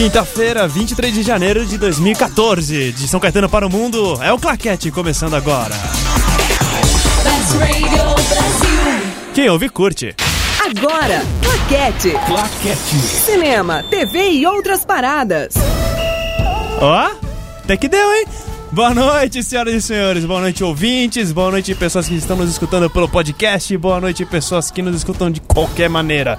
Quinta-feira, 23 de janeiro de 2014, de São Caetano para o mundo, é o Claquete começando agora. Quem ouve, curte. Agora, Claquete. Claquete. Cinema, TV e outras paradas. Ó, até que deu, hein? Boa noite, senhoras e senhores. Boa noite, ouvintes. Boa noite, pessoas que estão nos escutando pelo podcast. Boa noite, pessoas que nos escutam de qualquer maneira.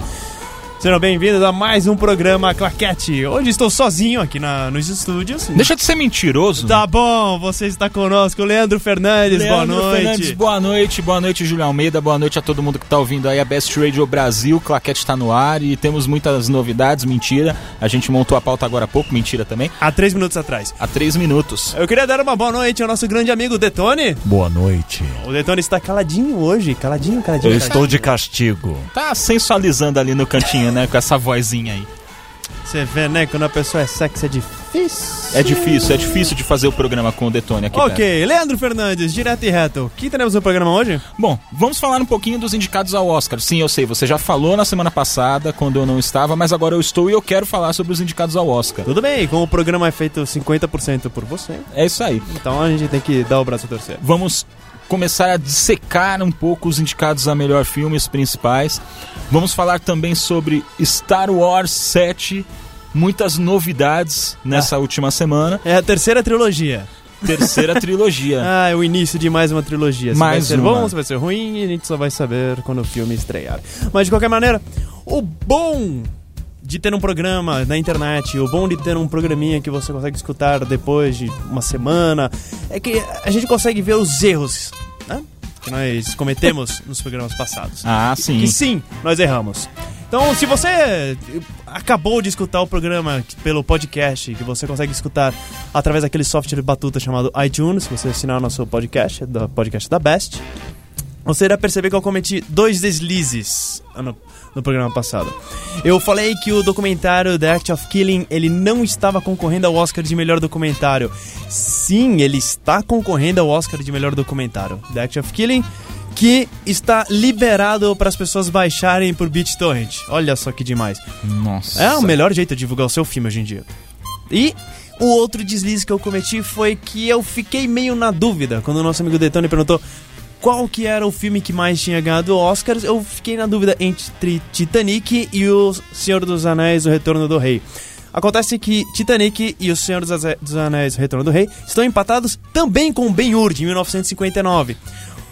Sejam bem-vindos a mais um programa Claquete. Hoje estou sozinho aqui na, nos estúdios. Deixa de ser mentiroso. Tá bom, você está conosco, Leandro Fernandes, Leandro boa noite. Fernandes, boa noite, boa noite, Júlio Almeida, boa noite a todo mundo que tá ouvindo aí a Best Radio Brasil, Claquete tá no ar e temos muitas novidades, mentira. A gente montou a pauta agora há pouco, mentira também, Há três minutos atrás. há três minutos. Eu queria dar uma boa noite ao nosso grande amigo Detone. Boa noite. O Detone está caladinho hoje, caladinho, caladinho. Eu caladinho. estou de castigo. Tá sensualizando ali no cantinho, né, com essa vozinha aí. Você vê, né, quando a pessoa é sexy é difícil. É difícil, é difícil de fazer o programa com o Detone aqui perto. Ok, Leandro Fernandes, direto e reto. O que teremos no programa hoje? Bom, vamos falar um pouquinho dos indicados ao Oscar. Sim, eu sei, você já falou na semana passada, quando eu não estava, mas agora eu estou e eu quero falar sobre os indicados ao Oscar. Tudo bem, como o programa é feito 50% por você, É isso aí. então a gente tem que dar o braço a torcer. Vamos começar a dissecar um pouco os indicados a melhor filme, os principais. Vamos falar também sobre Star Wars 7, muitas novidades nessa última semana. É a terceira trilogia. Terceira trilogia. Ah, é o início de mais uma trilogia. Se Mais vai ser uma. bom, se vai ser ruim, a gente só vai saber quando o filme estrear. Mas de qualquer maneira, o bom de ter um programa na internet, o bom de ter um programinha que você consegue escutar depois de uma semana, é que a gente consegue ver os erros, né? Que nós cometemos nos programas passados. Ah, sim. Que sim, nós erramos. Então, se você acabou de escutar o programa pelo podcast, que você consegue escutar através daquele software batuta chamado iTunes, se você assinar o nosso podcast, do podcast da Best, você irá perceber que eu cometi dois deslizes no, no programa passado. Eu falei que o documentário The Act of Killing ele não estava concorrendo ao Oscar de melhor documentário. Sim, ele está concorrendo ao Oscar de melhor documentário. The Act of Killing que está liberado para as pessoas baixarem por BitTorrent. Olha só que demais. Nossa. É o melhor jeito de divulgar o seu filme hoje em dia. E o outro deslize que eu cometi foi que eu fiquei meio na dúvida quando o nosso amigo Detone perguntou qual que era o filme que mais tinha ganhado Oscars. Eu fiquei na dúvida entre Titanic e o Senhor dos Anéis, O Retorno do Rei. Acontece que Titanic e O Senhor dos Anéis, O Retorno do Rei estão empatados também com Ben-Hur, de 1959.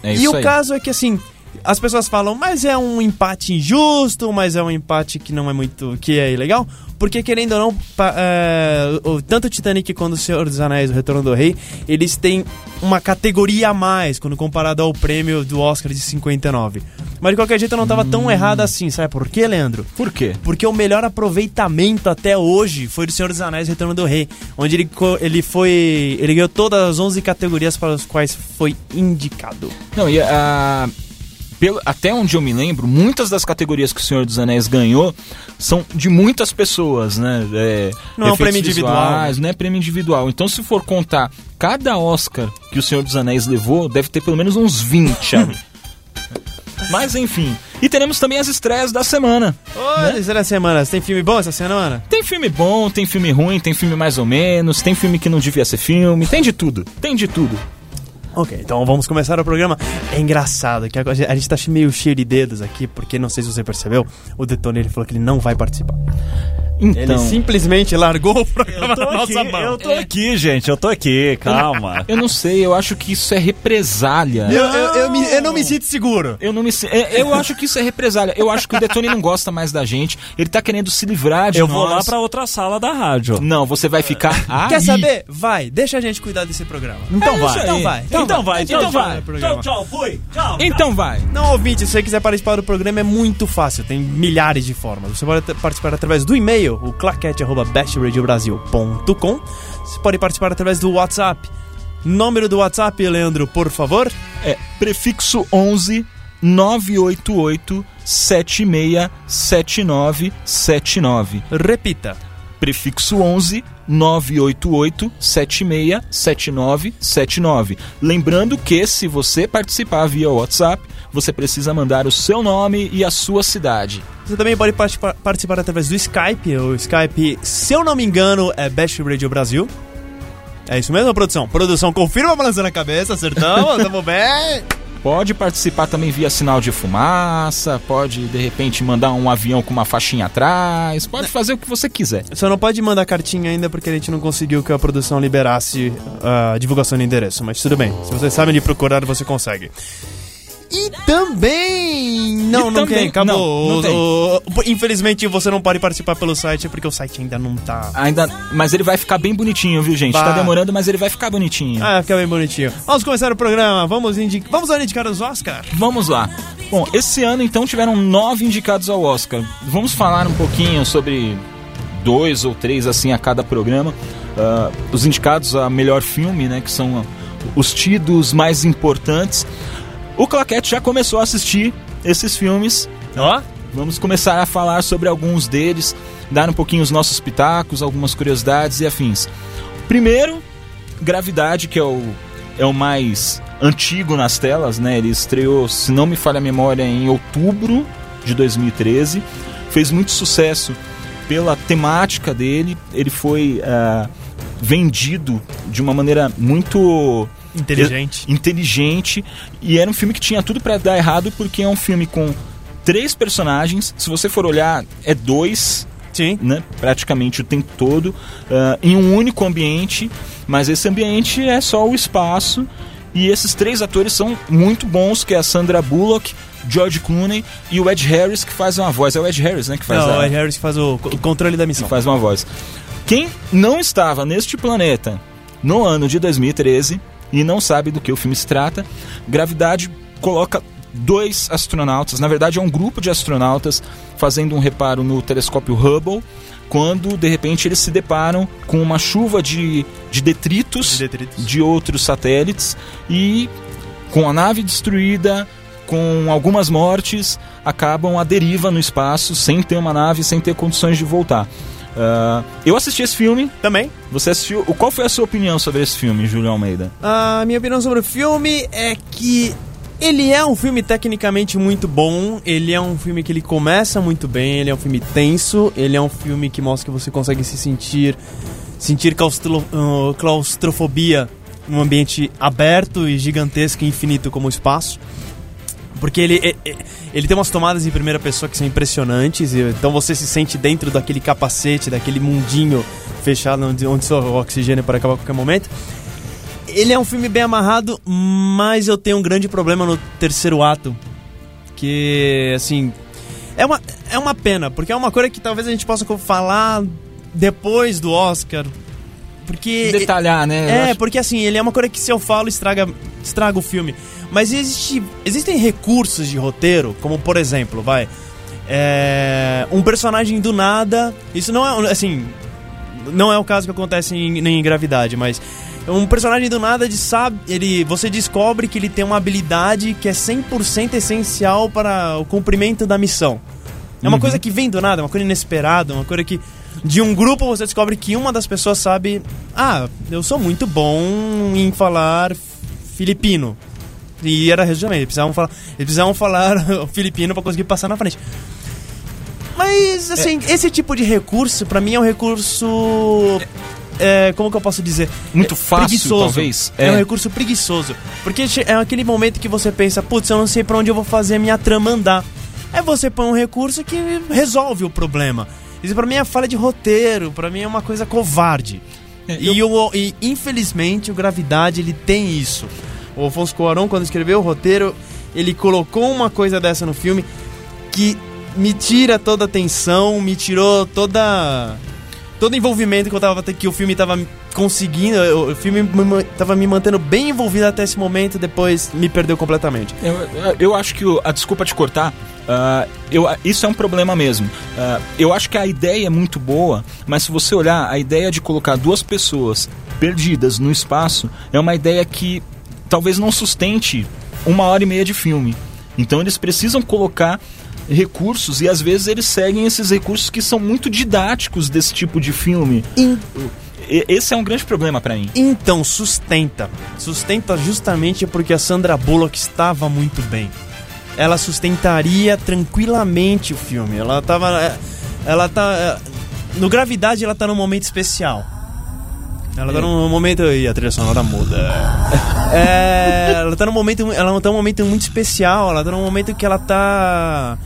É e o aí. caso é que assim, as pessoas falam, mas é um empate injusto, mas é um empate que não é muito. que é ilegal. Porque querendo ou não, pa- é, o- tanto o Titanic quanto o Senhor dos Anéis, o Retorno do Rei, eles têm uma categoria a mais quando comparado ao prêmio do Oscar de 59. Mas de qualquer jeito eu não tava Hum. tão errado assim, sabe por quê, Leandro? Por quê? Porque o melhor aproveitamento até hoje foi do Senhor dos Anéis Retorno do Rei, onde ele, ele foi. ele ganhou todas as 11 categorias para as quais foi indicado. Não, e a. Pelo, até onde eu me lembro, muitas das categorias que o Senhor dos Anéis ganhou são de muitas pessoas, né? É, Não é um prêmio individual, visuais, Não é prêmio individual. Então, se for contar cada Oscar que o Senhor dos Anéis levou, deve ter pelo menos uns 20 ali. Mas, enfim. E teremos também as estreias da semana. Olha, será semana? Tem filme bom essa semana? Tem filme bom, tem filme ruim, tem filme mais ou menos, tem filme que não devia ser filme, tem de tudo. Tem de tudo. Ok, então vamos começar o programa. É engraçado que a gente tá meio cheio de dedos aqui, porque não sei se você percebeu, o Detone ele falou que ele não vai participar. Então. Ele simplesmente largou o programa Eu na aqui, nossa mão. eu tô aqui, gente, eu tô aqui, calma. Eu não sei, eu acho que isso é represália. Eu, eu, eu me- eu não me sinto seguro. Eu não me é, Eu acho que isso é represália. Eu acho que o Detone não gosta mais da gente. Ele tá querendo se livrar de Eu vou nós. lá pra outra sala da rádio. Não, você vai ficar aí. Quer saber? Vai, deixa a gente cuidar desse programa. Então É vai. Então vai. Então vai, Então então vai. vai. Programa. Tchau, tchau, fui. Tchau. Então vai. Não, ouvinte, se você quiser participar do programa é muito fácil, tem milhares de formas. Você pode participar através do e-mail, o claquete.bestradiobrasil.com. Você pode participar através do WhatsApp. Número do WhatsApp, Leandro, por favor. É prefixo 11 988 767979. Repita. Prefixo 11 988 76 7979. Lembrando que se você participar via WhatsApp, você precisa mandar o seu nome e a sua cidade. Você também pode participar, participar através do Skype. O Skype, se eu não me engano, é Best Radio Brasil. É isso mesmo, produção? Produção, confirma balançando a cabeça, acertamos, tamo bem. Pode participar também via sinal de fumaça, pode de repente mandar um avião com uma faixinha atrás, pode fazer o que você quiser. Só não pode mandar cartinha ainda porque a gente não conseguiu que a produção liberasse a divulgação do endereço, mas tudo bem. Se vocês sabem de procurar, você consegue. E também. Não, E não também- tem, acabou. não, não tem. O- o- infelizmente você não pode participar pelo site porque o site ainda não tá. Ainda, mas ele vai ficar bem bonitinho, viu, gente? Tá Vai. demorando, mas ele vai ficar bonitinho. Ah, fica bem bonitinho. Vamos começar o programa. Vamos, indi Vamos lá indicar os Oscar. Vamos lá. Bom, esse ano então tiveram nove indicados ao Oscar. Vamos falar um pouquinho sobre dois ou três assim a cada programa. Ah, os indicados a melhor filme, né? Que são os tidos mais importantes. O Claquete já começou a assistir esses filmes. Ó. Vamos começar a falar sobre alguns deles, dar um pouquinho os nossos pitacos, algumas curiosidades e afins. Primeiro, Gravidade, que é o, é o mais antigo nas telas, né? Ele estreou, se não me falha a memória, em outubro de 2013. Fez muito sucesso pela temática dele. Ele foi ah, vendido de uma maneira muito Inteligente. inteligente e era um filme que tinha tudo pra dar errado porque é um filme com três personagens. Se você for olhar, é dois, Sim. né? Praticamente o tempo todo ah, em um único ambiente, mas esse ambiente é só o espaço e esses três atores são muito bons, que é a Sandra Bullock, George Clooney e o Ed Harris que faz uma voz. É o Ed Harris, né? Que faz Não, a é o Harris que faz o co- controle da missão. que faz uma voz. Quem não estava neste planeta no ano de 2013 e não sabe do que o filme se trata, Gravidade coloca dois astronautas, na verdade é um grupo de astronautas fazendo um reparo no telescópio Hubble, quando de repente eles se deparam com uma chuva de, de detritos De detritos. de outros satélites e com a nave destruída, com algumas mortes, acabam a deriva no espaço sem ter uma nave, sem ter condições de voltar. Ah, eu assisti esse filme, Também. você assistiu. Qual foi a sua opinião sobre esse filme, Júlio Almeida? A minha opinião sobre o filme é que ele é um filme tecnicamente muito bom, ele é um filme que ele começa muito bem, ele é um filme tenso, ele é um filme que mostra que você consegue se sentir sentir claustro- ah, claustrofobia num ambiente aberto e gigantesco e infinito como o espaço. Porque ele, é- é- ele tem umas tomadas em primeira pessoa que são impressionantes, então você se sente dentro daquele capacete, daquele mundinho fechado onde, onde só o oxigênio para acabar a qualquer momento. Ele é um filme bem amarrado, mas eu tenho um grande problema no terceiro ato. Que, assim. É uma, é uma pena, porque é uma coisa que talvez a gente possa falar depois do Oscar. Porque. Detalhar, né? É, acho- porque assim, ele é uma coisa que se eu falo estraga, estraga o filme. Mas existe, existem recursos de roteiro, como por exemplo, vai. é, um personagem do nada. Isso não é. Assim. Não é o caso que acontece em, nem em gravidade, mas. Um personagem do nada de sabe, ele, você descobre que ele tem uma habilidade que é 100% essencial para o cumprimento da missão. É uma coisa que vem do nada, uma coisa inesperada, uma coisa que de um grupo você descobre que uma das pessoas sabe, ah, eu sou muito bom em falar filipino. E era regionalmente, eles precisavam falar, eles precisavam falar filipino para conseguir passar na frente. Mas assim, esse tipo de recurso pra mim é um recurso é, como que eu posso dizer? Muito É fácil, preguiçoso. talvez. É. É. um recurso preguiçoso. Porque é aquele momento que você pensa, putz, eu não sei pra onde eu vou fazer a minha trama andar. Aí você põe um recurso que resolve o problema. Isso pra mim é falha de roteiro, pra mim é uma coisa covarde. É, E, o, e infelizmente o Gravidade ele tem isso. O Alfonso Cuarón, quando escreveu o roteiro, ele colocou uma coisa dessa no filme que me tira toda a tensão, me tirou toda todo o envolvimento que eu tava que o filme tava conseguindo, o filme tava me mantendo bem envolvido até esse momento, depois me perdeu completamente. Eu, eu- acho que a desculpa te cortar, ah, eu, isso é um problema mesmo. Ah, eu acho que a ideia é muito boa, mas se você olhar a ideia de colocar duas pessoas perdidas no espaço é uma ideia que talvez não sustente uma hora e meia de filme. Então eles precisam colocar recursos e às vezes eles seguem esses recursos que são muito didáticos desse tipo de filme. In- Esse é um grande problema pra mim. Então, sustenta. Sustenta justamente porque a Sandra Bullock estava muito bem. Ela sustentaria tranquilamente o filme. Ela tava. Ela tá. No Gravidade, ela tá num momento especial. Ela tá num momento. Ih, a trilha sonora muda. É, ela tá num momento. Ela tá num momento muito especial. Ela tá num momento que ela tá.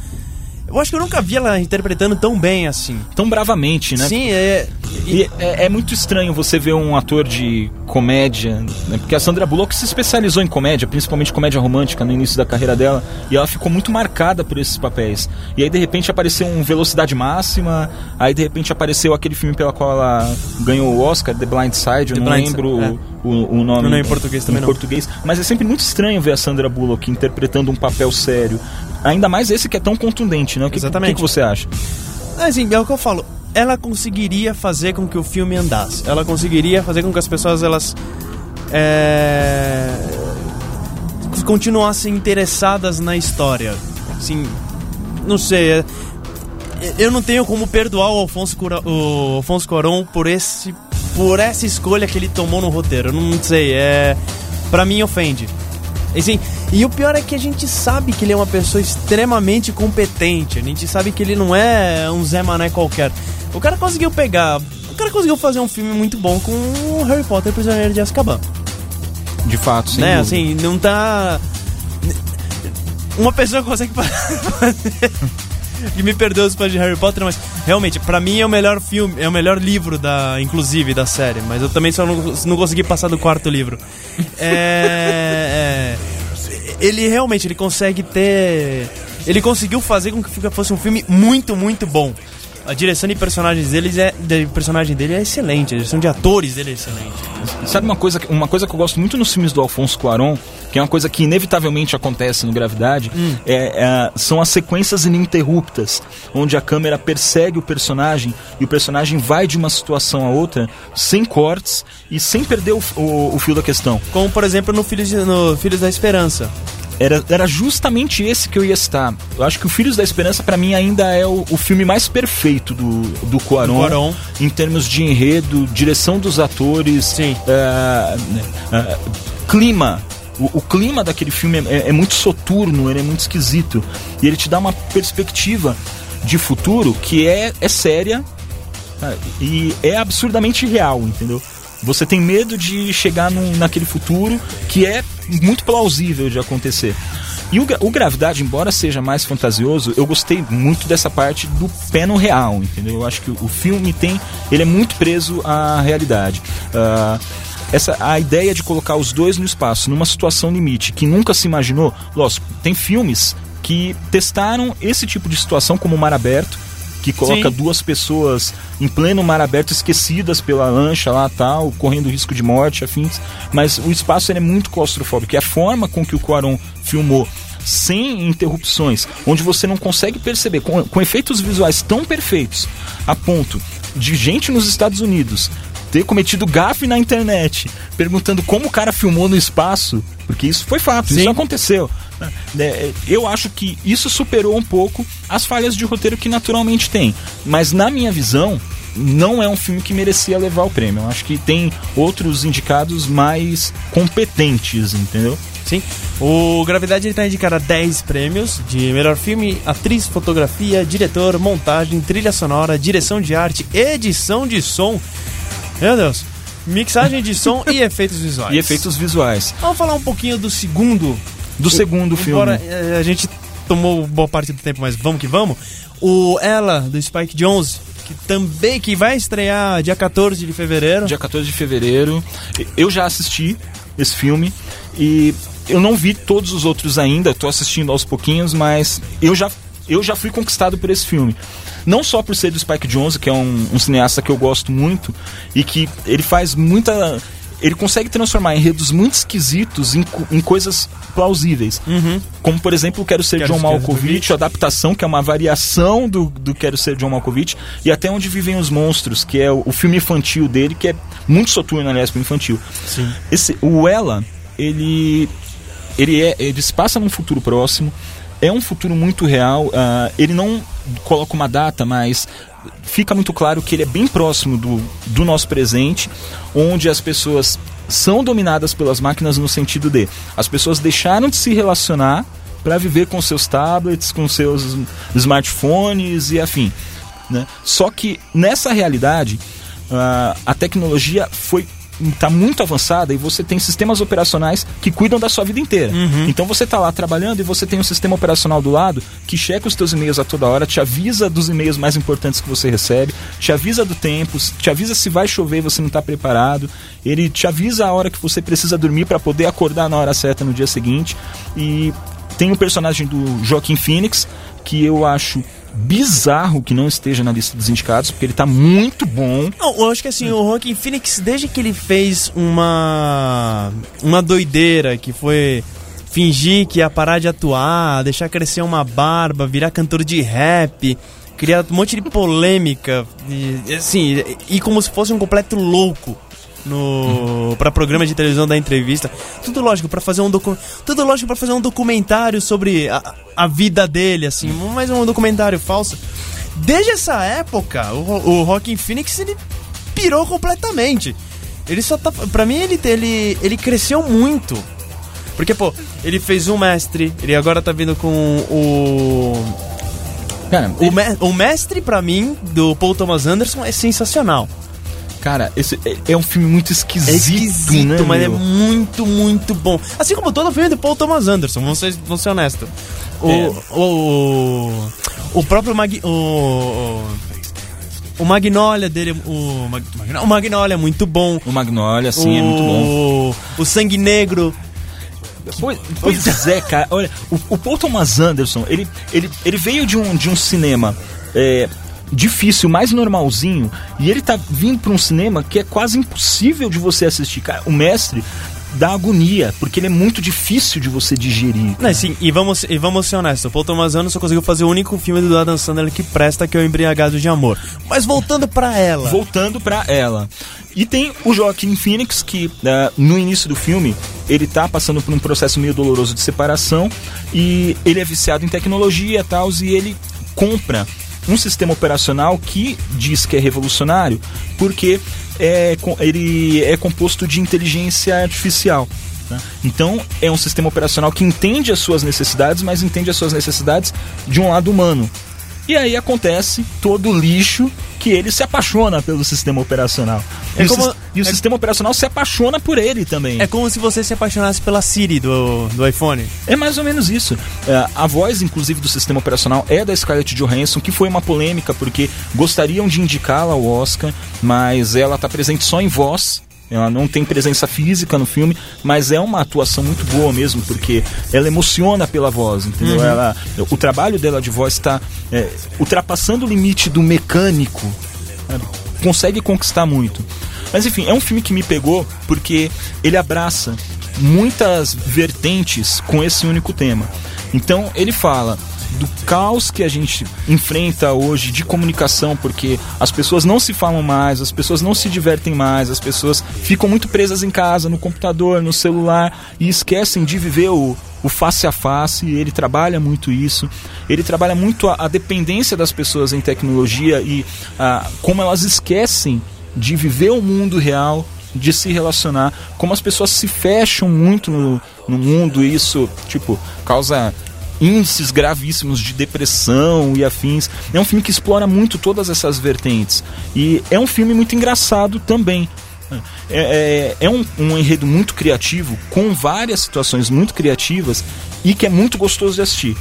Eu acho que eu nunca vi ela interpretando tão bem assim. Tão bravamente, né? Sim, é. E é, é muito estranho você ver um ator de comédia, né? porque a Sandra Bullock se especializou em comédia, principalmente comédia romântica no início da carreira dela, e ela ficou muito marcada por esses papéis. E aí de repente apareceu um Velocidade Máxima, aí de repente apareceu aquele filme pela qual ela ganhou o Oscar, The Blind Side, eu The não Blind lembro Side, o, o nome Não lembro em português também em não. português, mas é sempre muito estranho ver a Sandra Bullock interpretando um papel sério. Ainda mais esse que é tão contundente, né? O que, Exatamente. o que você acha? Assim, é o que eu falo. Ela conseguiria fazer com que o filme andasse. Ela conseguiria fazer com que as pessoas elas é, continuassem interessadas na história. Assim, não sei. é- eu não tenho como perdoar o Alfonso, Cura, o Alfonso Cuarón por esse por essa escolha que ele tomou no roteiro. Eu não sei, é para mim ofende. Assim, e o pior é que a gente sabe que ele é uma pessoa extremamente competente. A gente sabe que ele não é um Zé Mané qualquer. O cara conseguiu pegar. O cara conseguiu fazer um filme muito bom com o Harry Potter e Prisioneiro de Azkaban. De fato, sem né? dúvida. Assim, não tá. Uma pessoa consegue fazer. E me perdoa os fãs de Harry Potter, mas realmente, pra mim é o melhor filme, é o melhor livro da, inclusive, da série. Mas eu também só não, não consegui passar do quarto livro. É, é, ele realmente, ele consegue ter, ele conseguiu fazer com que fosse um filme muito, muito bom. A direção de personagens deles é, de personagem dele é excelente, a direção de atores dele é excelente. Sabe uma coisa, que- uma coisa que eu gosto muito nos filmes do Alfonso Cuarón, que é uma coisa que inevitavelmente acontece no Gravidade, é, é, são as sequências ininterruptas, onde a câmera persegue o personagem e o personagem vai de uma situação a outra sem cortes e sem perder o, o- o fio da questão. Como por exemplo no Filhos, no Filhos da Esperança. Era, era justamente esse que eu ia citar. Eu acho que o Filhos da Esperança, pra mim, ainda é o, o filme mais perfeito do, do Cuarón, Do Cuarón. em termos de enredo, direção dos atores, Sim. é, clima. O, o clima daquele filme é, é muito soturno, ele é muito esquisito. E ele te dá uma perspectiva de futuro que é, é séria tá? e é absurdamente real, entendeu? Você tem medo de chegar num- naquele futuro que é muito plausível de acontecer. E o, o Gravidade, embora seja mais fantasioso, eu gostei muito dessa parte do pé no real, entendeu? Eu acho que o, o filme tem. Ele é muito preso à realidade. Ah, essa, a ideia de colocar os dois no espaço, numa situação limite, que nunca se imaginou. Lógico, tem filmes que testaram esse tipo de situação como o Mar Aberto, que coloca Sim. duas pessoas em pleno mar aberto, esquecidas pela lancha lá tal, correndo risco de morte, afins. Mas o espaço é muito claustrofóbico. E a forma com que o Cuarón filmou, sem interrupções, onde você não consegue perceber, com, com efeitos visuais tão perfeitos, a ponto de gente nos Estados Unidos ter cometido gafe na internet, perguntando como o cara filmou no espaço, porque isso foi fato, Sim. isso aconteceu. É, Eu acho que isso superou um pouco as falhas de roteiro que naturalmente tem. Mas na minha visão, não é um filme que merecia levar o prêmio. Eu acho que tem outros indicados mais competentes, entendeu? Sim. O Gravidade ele tá indicado a 10 prêmios de melhor filme, atriz, fotografia, diretor, montagem, trilha sonora, direção de arte, edição de som. Meu Deus. Mixagem de som e efeitos visuais. E efeitos visuais. Vamos falar um pouquinho do segundo Do segundo filme. Embora eh, a gente tomou boa parte do tempo, mas vamos que vamos. O Ela, do Spike Jones, que também que vai estrear dia 14 de fevereiro. Dia 14 de fevereiro. Eu já assisti esse filme e eu não vi todos os outros ainda, tô assistindo aos pouquinhos, mas eu já, eu já fui conquistado por esse filme. Não só por ser do Spike Jonze, que é um, um cineasta que eu gosto muito e que ele faz muita. Ele consegue transformar enredos muito esquisitos em, em coisas plausíveis. Como, por exemplo, Quero Ser Quero John Malkovich, a adaptação, que é uma variação do, do Quero Ser John Malkovich, e Até Onde Vivem os Monstros, que é o, o filme infantil dele, que é muito soturno, aliás, pro infantil. Sim. Esse, o Ela, ele, ele, é, ele se passa num futuro próximo. É um futuro muito real. ah, ele não coloca uma data, mas fica muito claro que ele é bem próximo do, do nosso presente, onde as pessoas são dominadas pelas máquinas no sentido de as pessoas deixaram de se relacionar para viver com seus tablets, com seus smartphones e afim. Né? Só que nessa realidade ah, a tecnologia foi está muito avançada e você tem sistemas operacionais que cuidam da sua vida inteira. Então você está lá trabalhando e você tem um sistema operacional do lado que checa os teus e-mails a toda hora, te avisa dos e-mails mais importantes que você recebe, te avisa do tempo, te avisa se vai chover e você não está preparado, ele te avisa a hora que você precisa dormir para poder acordar na hora certa no dia seguinte. E tem o personagem do Joaquim Phoenix que eu acho bizarro que não esteja na lista dos indicados, porque ele tá muito bom. Não, eu acho que assim, o Joaquin Phoenix, desde que ele fez uma. uma doideira que foi fingir que ia parar de atuar, deixar crescer uma barba, virar cantor de rap, criar um monte de polêmica, e, assim, e como se fosse um completo louco. No, pra programa de televisão da entrevista tudo lógico pra fazer um docu tudo lógico para fazer um documentário sobre a, a vida dele assim mais um documentário falso desde essa época o, o Rockin' Phoenix ele pirou completamente. Ele só tá. Pra mim, ele, ele, ele cresceu muito. Porque, pô, ele fez um mestre, ele agora tá vindo com o. Cara, O, me- o mestre, pra mim, do Paul Thomas Anderson, é sensacional. Cara esse é, é um filme muito esquisito, É esquisito, né, mas é meu? muito, muito bom. Assim como todo filme do Paul Thomas Anderson, vamos ser, ser honestos. O, É. o, o, o próprio Mag, o, o Magnolia dele, o, Mag- o Magnolia é muito bom. O Magnolia, sim, é muito bom. O- O Sangue Negro. Pois, pois é, cara. Olha, o, o Paul Thomas Anderson, ele, ele, ele veio de um, de um cinema é, difícil, mais normalzinho, e ele tá vindo pra um cinema que é quase impossível de você assistir. Cara, o mestre dá agonia, porque ele é muito difícil de você digerir. Não, sim, e vamos, e vamos ser honestos, o Paul Thomas Anderson conseguiu fazer o único filme do Adam Sandler que presta, que é o Embriagado de Amor. Mas voltando pra ela. Voltando pra ela. E tem o Joaquim Phoenix, que ah, no início do filme, ele tá passando por um processo meio doloroso de separação e ele é viciado em tecnologia e tal, e ele compra um sistema operacional que diz que é revolucionário, porque é, ele é composto de inteligência artificial. tá? Então é um sistema operacional que entende as suas necessidades, mas entende as suas necessidades de um lado humano. E aí acontece todo o lixo que ele se apaixona pelo sistema operacional. É e, como- o, e o é- sistema operacional se apaixona por ele também. É como se você se apaixonasse pela Siri do, do iPhone. É mais ou menos isso. É, a voz, inclusive, do sistema operacional é da Scarlett Johansson, que foi uma polêmica porque gostariam de indicá-la ao Oscar, mas ela está presente só em voz. Ela não tem presença física no filme, mas é uma atuação muito boa mesmo, porque ela emociona pela voz, entendeu? Ela, o trabalho dela de voz está é, ultrapassando o limite do mecânico, sabe? consegue conquistar muito. Mas enfim, é um filme que me pegou porque ele abraça muitas vertentes com esse único tema. Então ele fala do caos que a gente enfrenta hoje de comunicação, porque as pessoas não se falam mais, as pessoas não se divertem mais, as pessoas ficam muito presas em casa, no computador, no celular e esquecem de viver o, o face a face. Ele trabalha muito isso. Ele trabalha muito a, a dependência das pessoas em tecnologia e ah, como elas esquecem de viver o mundo real, de se relacionar, como as pessoas se fecham muito no, no mundo, e isso, tipo, causa índices gravíssimos de depressão e afins. É um filme que explora muito todas essas vertentes. E é um filme muito engraçado também. É, é, é um, um enredo muito criativo, com várias situações muito criativas e que é muito gostoso de assistir.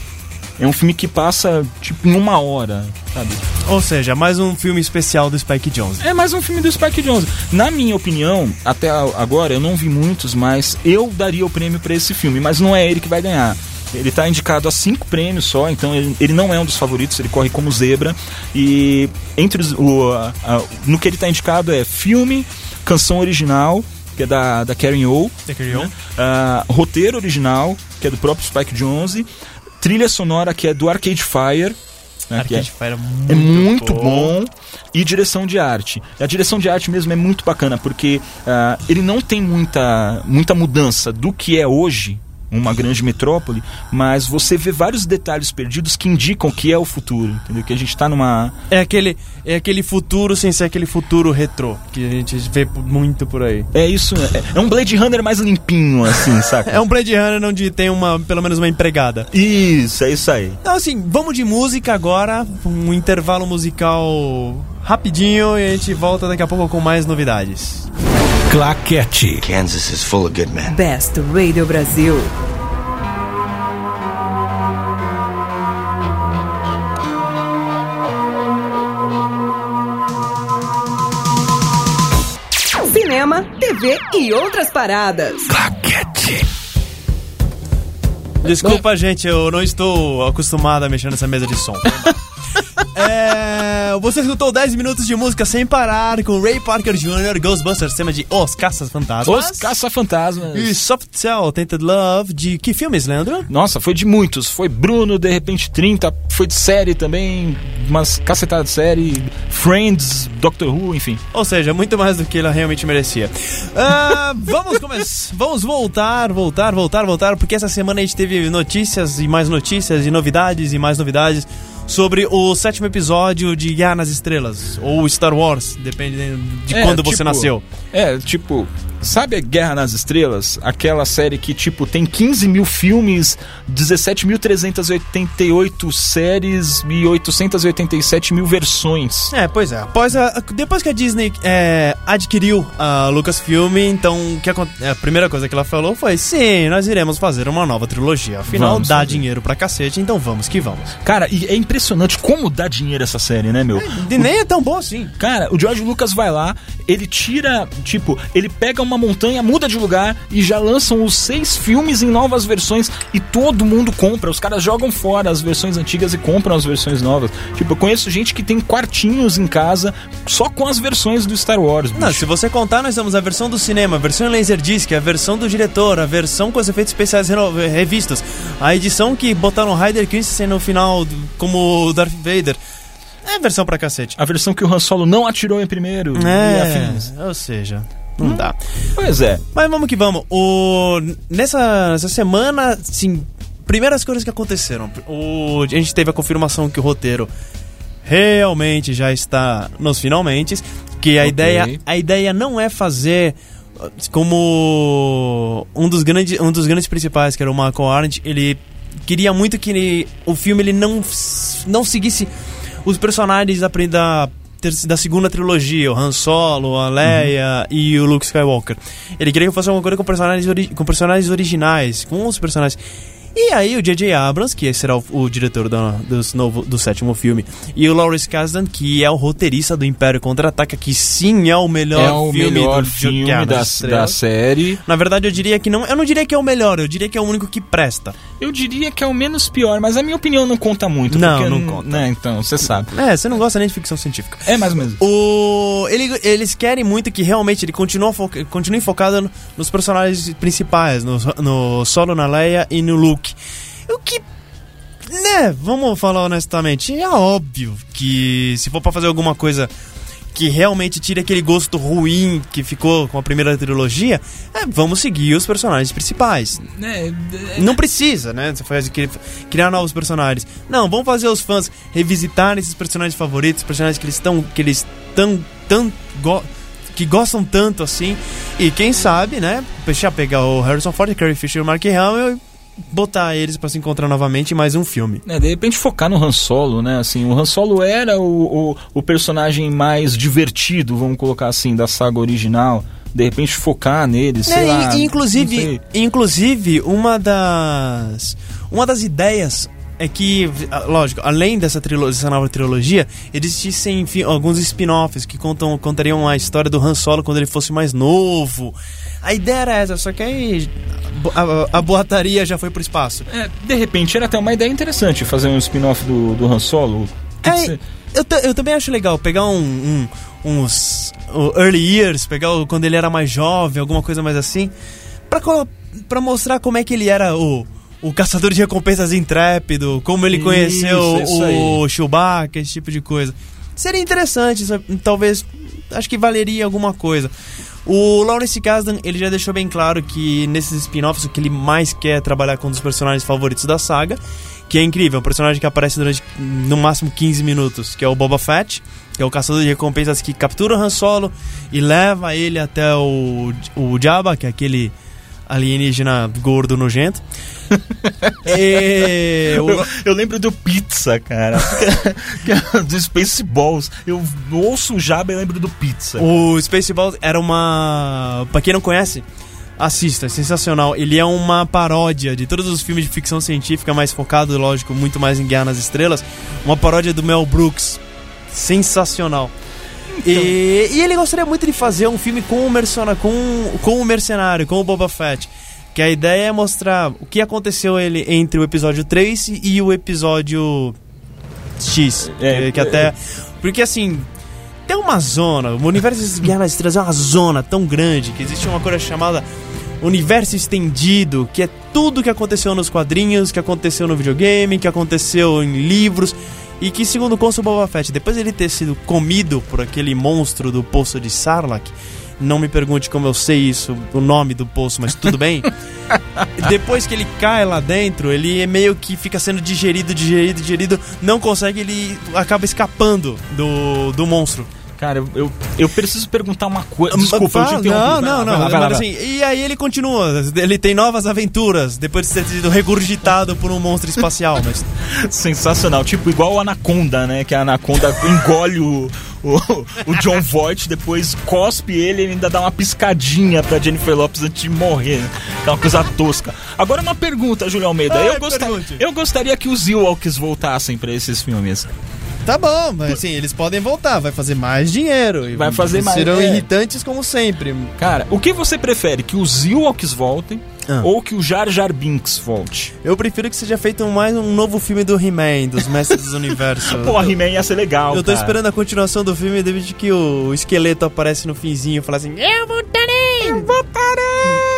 É um filme que passa, tipo, em uma hora, sabe? Ou seja, mais um filme especial do Spike Jonze. É mais um filme do Spike Jonze. Na minha opinião, até agora eu não vi muitos, mas eu daria o prêmio pra esse filme, mas não é ele que vai ganhar. Ele tá indicado a cinco prêmios só, então ele, ele não é um dos favoritos, ele corre como zebra. E entre os, o, a- a- no que ele tá indicado é filme, canção original, que é da, da Karen O, né? Ah, roteiro original, que é do próprio Spike Jonze, trilha sonora, que é do Arcade Fire. né, que é- Arcade Fire é muito, é muito bom. E direção de arte. A direção de arte mesmo é muito bacana, porque ah, ele não tem muita, muita mudança do que é hoje uma grande metrópole, mas você vê vários detalhes perdidos que indicam que é o futuro, entendeu? Que a gente tá numa É aquele, é aquele futuro sem ser aquele futuro retrô, que a gente vê muito por aí. é isso, é, é um Blade Runner mais limpinho assim, saca? É um Blade Runner onde tem uma, pelo menos uma empregada. Isso, é isso aí. Então assim, vamos de música agora, um intervalo musical rapidinho e a gente volta daqui a pouco com mais novidades. Claquete. Kansas is full of good men. Best Radio Brasil. Cinema, TV e outras paradas. Claquete. Desculpa, gente, eu não estou acostumado a mexer nessa mesa de som. É, você escutou 10 minutos de música sem parar com Ray Parker Jr., Ghostbusters, tema de Os Caças-Fantasmas. Os Caça-Fantasmas. E Soft Cell, Tainted Love, de que filmes, Leandro? Nossa, foi de muitos. Foi Bruno, de repente 30, foi de série também, umas cacetadas de série, Friends, Doctor Who, enfim. Ou seja, muito mais do que ela realmente merecia. Ah, vamos começar. Vamos voltar, voltar, voltar, voltar, porque essa semana a gente teve notícias e mais notícias e novidades e mais novidades sobre o sétimo episódio de Guerra nas Estrelas, ou Star Wars, dependendo de É, quando você tipo, nasceu. É, tipo, sabe a Guerra nas Estrelas? Aquela série que, tipo, tem 15 mil filmes, 17.388 séries e 887 mil versões. É, pois é. Após a, depois que a Disney é, adquiriu a Lucasfilm, então o que acon- a primeira coisa que ela falou foi: sim, nós iremos fazer uma nova trilogia. Afinal, Vamos dá fazer. dinheiro pra cacete, então vamos que vamos. Cara, e é impressionante como dá dinheiro essa série, né, meu? E nem é tão bom assim. Cara, o George Lucas vai lá, ele tira, tipo, ele pega uma montanha, muda de lugar e já lançam os seis filmes em novas versões e todo mundo compra. Os caras jogam fora as versões antigas e compram as versões novas. Tipo, eu conheço gente que tem quartinhos em casa só com as versões do Star Wars. bicho. Não, se você contar, nós temos a versão do cinema, a versão em Laserdisc, a versão do diretor, a versão com os efeitos especiais reno- revistos, a edição que botaram Ryder Christensen no final como Darth Vader. É versão pra cacete. A versão que o Han Solo não atirou em primeiro. É, ou seja, não dá. Pois é. Mas vamos que vamos. O, nessa, nessa semana, sim, primeiras coisas que aconteceram. O, a gente teve a confirmação que o roteiro realmente já está nos finalmente. Que a, Ok. ideia, a ideia não é fazer uh, como um dos grandes, um dos grandes principais, que era o Michael Arndt, ele queria muito que ele- o filme ele não, não seguisse os personagens da, da, da segunda trilogia, o Han Solo, a Leia e o Luke Skywalker. Ele queria que fosse uma coisa com personagens, com personagens originais, com os personagens. E aí o J.J. Abrams, que será o, o diretor do, dos novo, do sétimo filme, e o Lawrence Kasdan, que é o roteirista do Império Contra-Ataca, que sim é o melhor É o filme melhor do filme da, da série. Na verdade, eu diria que não. Eu não diria que é o melhor, eu diria que é o único que presta. Eu diria que é o menos pior, mas a minha opinião não conta muito. Não, não conta. Né, então, você sabe. É, você não gosta nem de ficção científica. É mais ou menos. O, ele- eles querem muito que realmente ele continue, foca, continue focado no- nos personagens principais, no, no Solo, na Leia e no Luke. O que. Né, vamos falar honestamente, é óbvio que se for pra fazer alguma coisa que realmente tire aquele gosto ruim que ficou com a primeira trilogia, é, vamos seguir os personagens principais. É, Não precisa, né? Você faz cri- criar novos personagens. Não, vamos fazer os fãs revisitarem esses personagens favoritos, personagens que eles estão que eles tão tão go- que gostam tanto assim. E quem sabe, né? Deixar pegar o Harrison Ford, Carrie Fisher e o Mark Hamill botar eles pra se encontrar novamente em mais um filme. É, de repente focar no Han Solo, né? Assim, o Han Solo era o, o, o personagem mais divertido, vamos colocar assim, da saga original. De repente focar nele, sei É, e- lá. e, inclusive, sei. inclusive uma das uma das ideias é que, lógico, além dessa, trilo- dessa nova trilogia, existissem enfim, alguns spin-offs que contam, contariam a história do Han Solo quando ele fosse mais novo. A ideia era essa, só que aí a, a, a boataria já foi pro espaço. É, de repente era até uma ideia interessante fazer um spin-off do, do Han Solo. É, eu, eu também acho legal pegar um, um- uns o early years, pegar o- quando ele era mais jovem, alguma coisa mais assim, pra mostrar como é que ele era o, o caçador de recompensas intrépido, como ele Isso, conheceu isso o Chewbacca, esse tipo de coisa. Seria interessante, talvez, acho que valeria alguma coisa. O Lawrence Kasdan, ele já deixou bem claro que nesses spin-offs o que ele mais quer é trabalhar com um dos personagens favoritos da saga, que é incrível, um personagem que aparece durante no máximo 15 minutos, que é o Boba Fett, que é o caçador de recompensas que captura o Han Solo e leva ele até o, o Jabba, que é aquele alienígena gordo nojento. e, Eu, eu lembro do Pizza, cara. É do Spaceballs. Eu ouço o Jabba e lembro do Pizza. O Spaceballs era uma. Pra quem não conhece, assista, é sensacional. Ele é uma paródia de todos os filmes de ficção científica, mais focado, lógico, muito mais em Guerra nas Estrelas. Uma paródia do Mel Brooks. Sensacional. E, e ele gostaria muito de fazer um filme com o, mercenário, com, com o mercenário, com o Boba Fett. Que a ideia é mostrar o que aconteceu ele entre o episódio 3 e o episódio X. É, que, que até. Porque assim, tem uma zona, o universo Guerra nas Estrelas é uma zona tão grande que existe uma coisa chamada universo estendido, que é tudo que aconteceu nos quadrinhos, que aconteceu no videogame, que aconteceu em livros. E que, segundo consta o Boba Fett, depois de ele ter sido comido por aquele monstro do poço de Sarlacc, não me pergunte como eu sei isso, o nome do poço, mas tudo bem. depois que ele cai lá dentro, ele é meio que fica sendo digerido, digerido, digerido, não consegue, ele acaba escapando do, do monstro. Cara, eu, eu, eu preciso perguntar uma coisa. Desculpa, eu te interrompi. Não, não, lá, não. lá, assim, e aí ele continua. Ele tem novas aventuras depois de ter sido regurgitado por um monstro espacial. Mas Sensacional. Tipo, igual o Anaconda, né? Que a Anaconda engole o, o, o John Voight, depois cospe ele e ainda dá uma piscadinha pra Jennifer Lopes antes de morrer. né? É uma coisa tosca. Agora uma pergunta, Júlio Almeida. Ai, eu, gosta- pergunte. eu gostaria que os Ewoks voltassem pra esses filmes. Tá bom, mas assim, eles podem voltar, vai fazer mais dinheiro. e Vai fazer mais, Serão é. irritantes como sempre. Cara, o que você prefere? Que os Ewoks voltem Ah. ou que o Jar Jar Binks volte? Eu prefiro que seja feito mais um novo filme do He-Man, dos Mestres do Universo. Pô, He-Man ia ser legal, Eu tô cara. esperando a continuação do filme desde que o esqueleto aparece no finzinho e fala assim: Eu voltarei! Eu voltarei!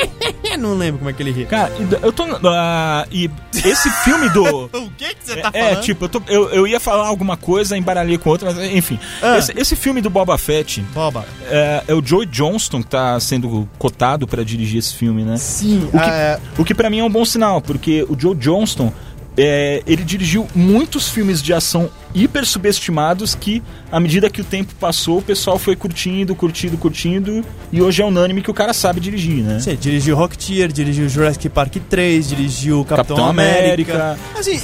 Não lembro como é que ele ri. Cara, eu tô... ah, e esse filme do... O que, que você tá É, falando? tipo, eu, tô- eu, eu ia falar alguma coisa, embaralhei com outra, mas enfim. Ah. Esse, esse filme do Boba Fett Boba. é, é o Joey Johnston que tá sendo cotado pra dirigir esse filme, né? Sim, O que, ah, o que para mim é um bom sinal, porque o Joe Johnston é, ele dirigiu muitos filmes de ação hiper subestimados que, à medida que o tempo passou, o pessoal foi curtindo, curtindo, curtindo, e hoje é unânime que o cara sabe dirigir, né? Você dirigiu Rocketeer, dirigiu Jurassic Park 3, dirigiu Capitão, Capitão América. América. Assim,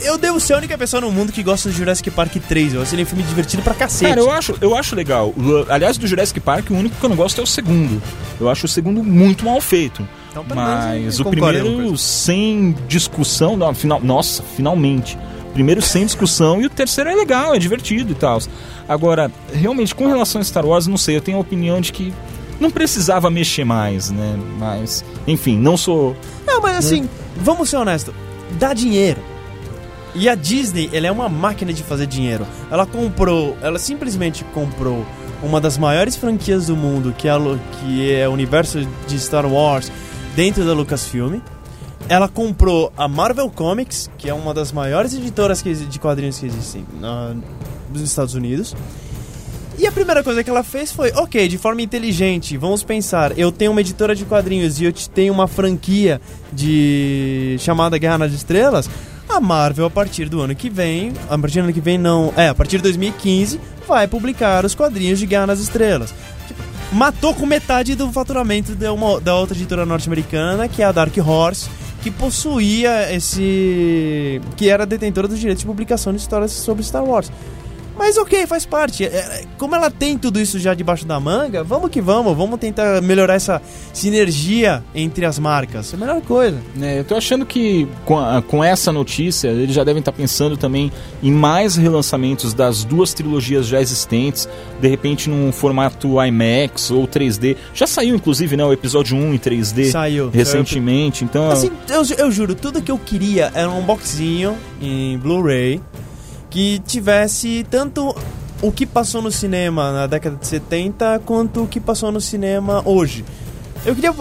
eu devo ser a única pessoa no mundo que gosta de Jurassic Park 3. Eu achei ele um filme divertido pra cacete. Cara, eu acho, eu acho legal. Aliás, do Jurassic Park, o único que eu não gosto é o segundo. Eu acho o segundo muito mal feito. Então, Mas o primeiro sem discussão, não, final, nossa, finalmente. Primeiro sem discussão e o terceiro é legal, é divertido e tal. Agora, realmente, com relação a Star Wars, não sei, eu tenho a opinião de que não precisava mexer mais, né? Mas, enfim, não sou. Não, mas assim, vamos ser honestos. Dá dinheiro. E a Disney, ela é uma máquina de fazer dinheiro. Ela comprou, ela simplesmente comprou uma das maiores franquias do mundo, que é, que é o universo de Star Wars, dentro da Lucasfilm. Ela comprou a Marvel Comics, que é uma das maiores editoras que de quadrinhos que existem na, nos Estados Unidos. E a primeira coisa que ela fez foi, ok, de forma inteligente, vamos pensar, eu tenho uma editora de quadrinhos e eu te tenho uma franquia de chamada Guerra nas Estrelas, a Marvel a partir do ano que vem, a partir do ano que vem não, é, a partir de 2015 vai publicar os quadrinhos de Guerra nas Estrelas. Matou com metade do faturamento de uma, da outra editora norte-americana, que é a Dark Horse, que possuía esse. que era detentora dos direitos de publicação de histórias sobre Star Wars. Mas ok, faz parte. É, é, como ela tem tudo isso já debaixo da manga, vamos que vamos. Vamos tentar melhorar essa sinergia entre as marcas. É a melhor coisa. né, eu tô achando que com, a- com essa notícia, eles já devem estar pensando também em mais relançamentos das duas trilogias já existentes, de repente num formato IMAX ou 3D. Já saiu, inclusive, né, o episódio 1 em 3D Saiu. recentemente, então. Assim, eu, eu juro, tudo que eu queria era um boxinho em Blu-ray que tivesse tanto o que passou no cinema na década de 70 quanto o que passou no cinema hoje. Eu queria.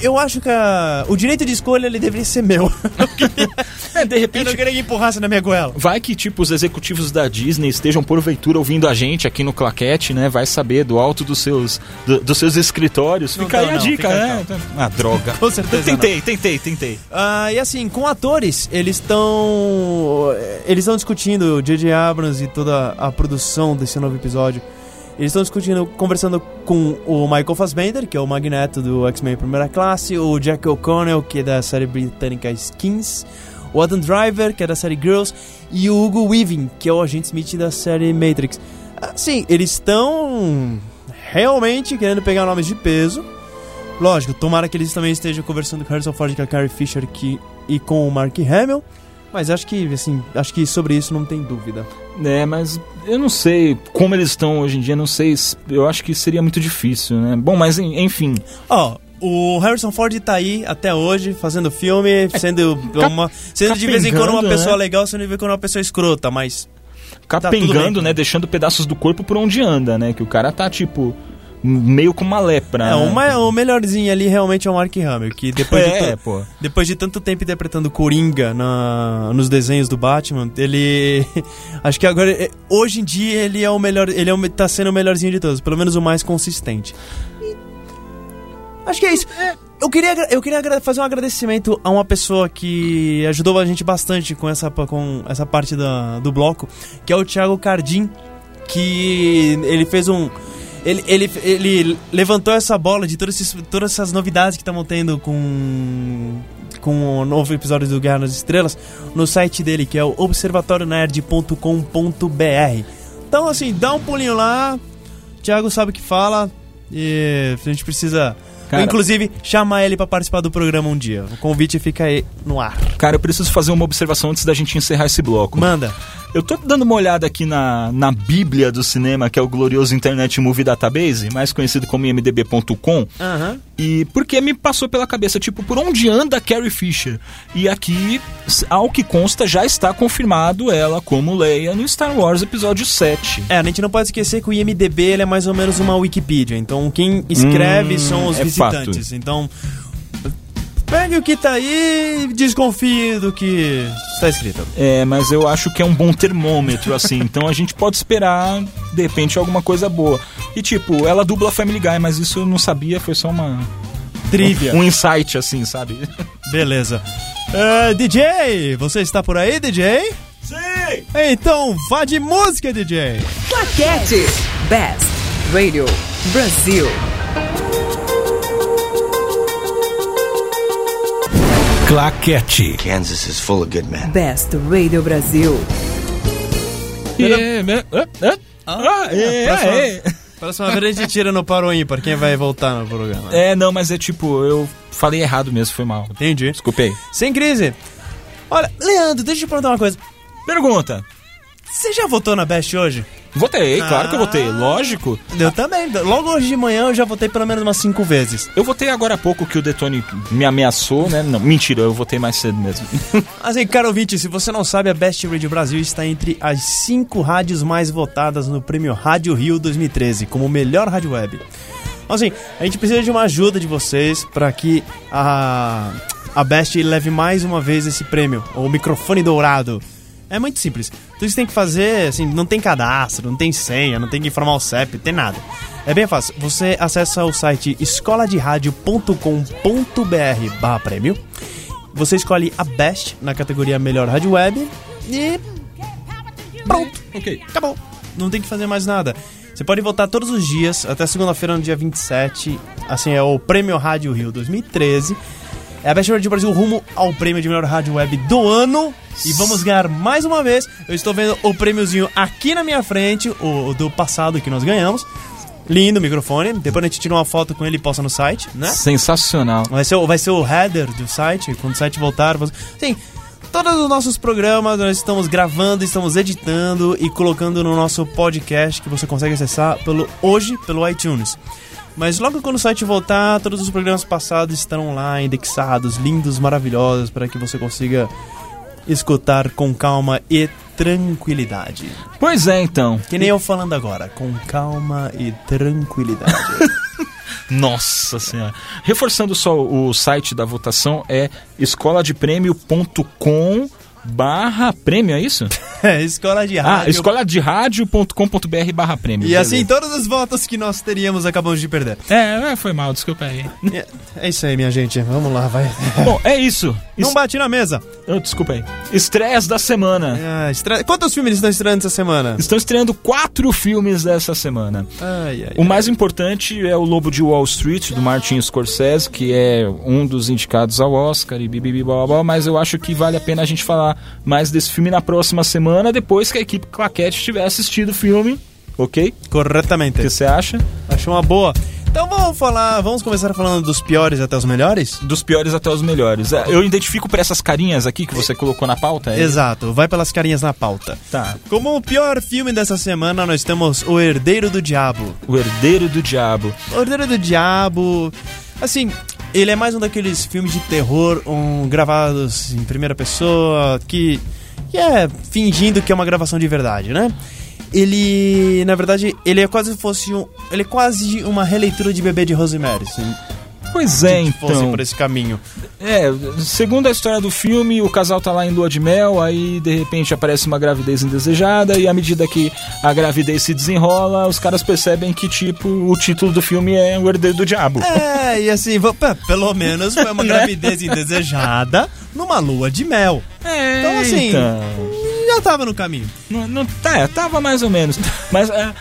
Eu, acho que a- o direito de escolha ele deveria ser meu. Eu queria, de Eu repente não queria que empurrasse na minha goela. Vai que, tipo, os executivos da Disney estejam porventura ouvindo a gente aqui no Claquete, né? Vai saber do alto dos seus, do- dos seus escritórios. Não Fica aí tão, a não, dica, né? Ah, droga. Com certeza Tentei, tentei, tentei. Ah, e assim, com atores, eles estão. Eles estão discutindo, o J.J. Abrams e toda a produção desse novo episódio. Eles estão discutindo, conversando com o Michael Fassbender, que é o Magneto do X-Men Primeira Classe, o Jack O'Connell, que é da série britânica Skins, o Adam Driver, que é da série Girls, e o Hugo Weaving, que é o agente Smith da série Matrix. Assim, eles estão realmente querendo pegar nomes de peso. Lógico, tomara que eles também estejam conversando com Harrison Ford, com a Carrie Fisher que, e com o Mark Hamill. Mas acho que, assim, acho que sobre isso não tem dúvida. É, mas eu não sei como eles estão hoje em dia, não sei. se- Eu acho que seria muito difícil, né? Bom, mas en- enfim. Ó, o Harrison Ford tá aí até hoje, fazendo filme, sendo uma. Sendo de vez em quando uma pessoa né? legal, sendo de vez em quando uma pessoa escrota, mas. Tá Capengando, bem. né? Deixando pedaços do corpo por onde anda, né? Que o cara tá, tipo, meio com uma lepra. É, né? o, ma- o melhorzinho ali realmente é o Mark Hamill, que depois de É, to- pô. Depois de tanto tempo interpretando Coringa na, nos desenhos do Batman, ele. Acho que agora. é, Hoje em dia ele é o melhor. Ele é o, tá sendo o melhorzinho de todos, pelo menos o mais consistente. Acho que é isso. Eu queria, eu queria fazer um agradecimento a uma pessoa que ajudou a gente bastante com essa, com essa parte da, do bloco, que é o Thiago Cardim, que ele fez um. Ele, ele, ele levantou essa bola de todas, esses- todas essas novidades que estavam tendo com, com o novo episódio do Guerra nas Estrelas no site dele, que é o observatorionerd.com.br. Então, assim, dá um pulinho lá. Thiago sabe o que fala. E a gente precisa, Cara- inclusive, chamar ele pra participar do programa um dia. O convite fica aí no ar. Cara, eu preciso fazer uma observação antes da gente encerrar esse bloco. Manda. Eu tô dando uma olhada aqui na, na bíblia do cinema, que é o glorioso Internet Movie Database, mais conhecido como imdb.com, Aham. e porque me passou pela cabeça, tipo, por onde anda Carrie Fisher? E aqui, ao que consta, já está confirmado ela como Leia no Star Wars Episódio 7. É, a gente não pode esquecer que o IMDB é mais ou menos uma Wikipedia. Então quem escreve Hum, são os é visitantes. Então pegue o que tá aí e desconfie do que está escrito. É, mas eu acho que é um bom termômetro, assim. então a gente pode esperar, de repente, alguma coisa boa. E tipo, ela dubla Family Guy, mas isso eu não sabia, foi só uma. Trivia. Um insight, assim, sabe? Beleza. É, DJ, você está por aí, DJ? Sim! Então vá de música, DJ. Claquete. Best Radio Brasil. Claquete. Kansas is full of good men. Best Radio Brasil. É, né? Ah, ah, ah, é, próxima- é, Próxima vez a gente tira no paro ímpar quem vai voltar no programa. é. É, não, mas é tipo, eu falei errado mesmo, foi mal. Entendi. Desculpei. Sem crise. Olha, Leandro, deixa eu te perguntar uma coisa. Pergunta. Você já votou na Best hoje? Votei, claro que eu votei, Ah. lógico. Eu também. Logo hoje de manhã eu já votei pelo menos umas cinco vezes. Eu votei agora há pouco que o Detone me ameaçou, né? Não, mentira, eu votei mais cedo mesmo. Assim, caro ouvinte, se você não sabe, a Best Radio Brasil está entre as cinco rádios mais votadas no Prêmio Rádio Rio 2013, como melhor rádio web. Assim, a gente precisa de uma ajuda de vocês para que a, a Best leve mais uma vez esse prêmio, o microfone dourado. É muito simples. Tudo que você tem que fazer, assim, não tem cadastro, não tem senha, não tem que informar o CEP, tem nada. É bem fácil. Você acessa o site escoladeradio.com.br barra prêmio. Você escolhe a Best na categoria Melhor Rádio Web e pronto. ok. Acabou. Não tem que fazer mais nada. Você pode votar todos os dias, até segunda-feira, no dia 27. Assim, é o Prêmio Rádio Rio 2013. É a Best Radio Brasil rumo ao prêmio de melhor rádio web do ano. E vamos ganhar mais uma vez. Eu estou vendo o prêmiozinho aqui na minha frente, o, do passado que nós ganhamos. Lindo o microfone. Depois a gente tira uma foto com ele e posta no site, né? Sensacional. Vai ser, o- vai ser o header do site, quando o site voltar. você- Sim, todos os nossos programas nós estamos gravando, estamos editando e colocando no nosso podcast que você consegue acessar pelo hoje pelo iTunes. Mas logo quando o site voltar, todos os programas passados estarão lá indexados, lindos, maravilhosos, para que você consiga escutar com calma e tranquilidade. Pois é, então. Que nem eu falando agora, com calma e tranquilidade. Nossa senhora. Reforçando só o site da votação é escoladepremio.com barra prêmio, é isso? É, escola de Ah, rádio. escola de rádio.com.br barra prêmio. E assim, todos os votos que nós teríamos acabamos de perder. É, é, foi mal, desculpa aí. É- É isso aí, minha gente. Vamos lá, vai. Bom, é isso. Não Es- bate na mesa. Oh, desculpa aí. Estreias da semana. Ah, estre- Quantos filmes estão estreando essa semana? Estão estreando quatro filmes dessa semana. Ai, ai, O mais importante é o Lobo de Wall Street, do Martin Scorsese, que é um dos indicados ao Oscar e bibibi blá, blá, blá, mas eu acho que vale a pena a gente falar mais desse filme na próxima semana, depois que a equipe Claquete tiver assistido o filme, ok? O Corretamente. que você acha? Acho uma boa. Então vamos falar, vamos começar falando dos piores até os melhores? Dos piores até os melhores. É, Eu identifico por essas carinhas aqui que você colocou na pauta. é? Exato, vai pelas carinhas na pauta. Tá. Como o pior filme dessa semana, nós temos O Herdeiro do Diabo. O Herdeiro do Diabo. O Herdeiro do Diabo, assim, ele é mais um daqueles filmes de terror um, gravados em primeira pessoa, que, que é fingindo que é uma gravação de verdade, né? Ele, na verdade, ele é quase fosse um, ele é quase uma releitura de Bebê de Rosemary, assim, Pois é, se fosse então. por esse caminho. É, segundo a história do filme, o casal tá lá em lua de mel, aí de repente aparece uma gravidez indesejada, e à medida que a gravidez se desenrola, os caras percebem que, tipo, o título do filme é O Herdeiro do Diabo. É, e assim, pelo menos foi uma gravidez indesejada numa lua de mel. É, Então, assim, então. já tava no caminho. Não, não, é, tava mais ou menos. Mas é,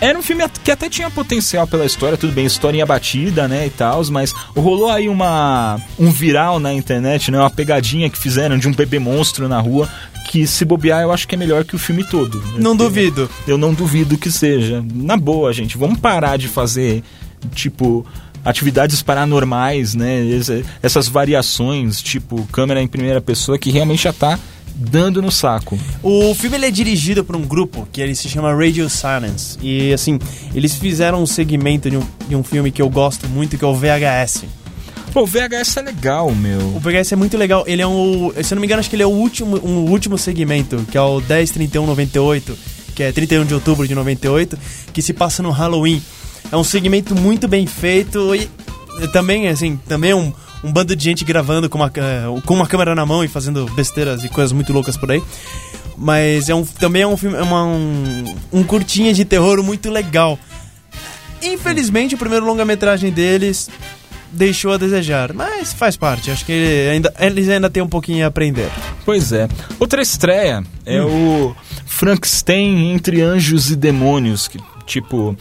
era um filme que até tinha potencial pela história, tudo bem, historinha batida, né, e tal, mas rolou aí uma um viral na internet, né, uma pegadinha que fizeram de um bebê monstro na rua, que se bobear eu acho que é melhor que o filme todo. Não Eu- duvido. Eu não duvido que seja. Na boa, gente, vamos parar de fazer, tipo, atividades paranormais, né, essas variações, tipo, câmera em primeira pessoa, que realmente já tá dando no saco. O filme ele é dirigido por um grupo que ele se chama Radio Silence. E assim, eles fizeram um segmento de um, de um filme que eu gosto muito, que é o VHS. Pô, o VHS é legal, meu. O VHS é muito legal. Ele é um. Se eu não me engano, acho que ele é o último, um último segmento, que é o 103198, que é 31 de outubro de 98, que se passa no Halloween. É um segmento muito bem feito e e também, assim, também é um, um bando de gente gravando com uma, eh, com uma câmera na mão e fazendo besteiras e coisas muito loucas por aí. Mas é um, também é um filme, é uma, um, um curtinha de terror muito legal. Infelizmente, o primeiro longa-metragem deles deixou a desejar, mas faz parte. Acho que ele ainda, eles ainda têm um pouquinho a aprender. Pois é. Outra estreia é o Frankenstein entre Anjos e Demônios, que, tipo,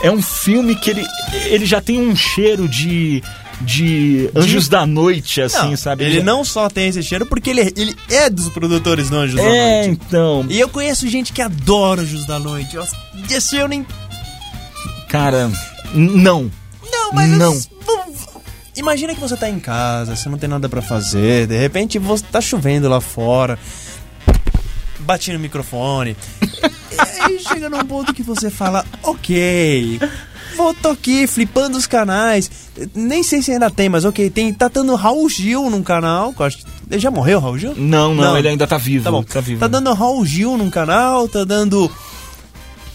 é um filme que ele, ele já tem um cheiro de de Anjos da Noite, assim, Não, sabe? Ele não só tem esse cheiro, porque ele, ele é dos produtores do Anjos da É, Noite. então, E eu conheço gente que adora Anjos da Noite. Eu, esse eu nem. cara, não. Não, mas. Não. Imagina que você tá em casa, você não tem nada pra fazer, de repente você tá chovendo lá fora, bate no microfone. e aí chega num ponto que você fala, ok. Vou tô aqui flipando os canais. Nem sei se ainda tem, mas ok, tem. Tá dando Raul Gil num canal. que eu acho Ele já morreu, Raul Gil? Não, não, Não. ele ainda tá vivo. Tá bom. Tá vivo. Tá dando Raul Gil num canal, tá dando.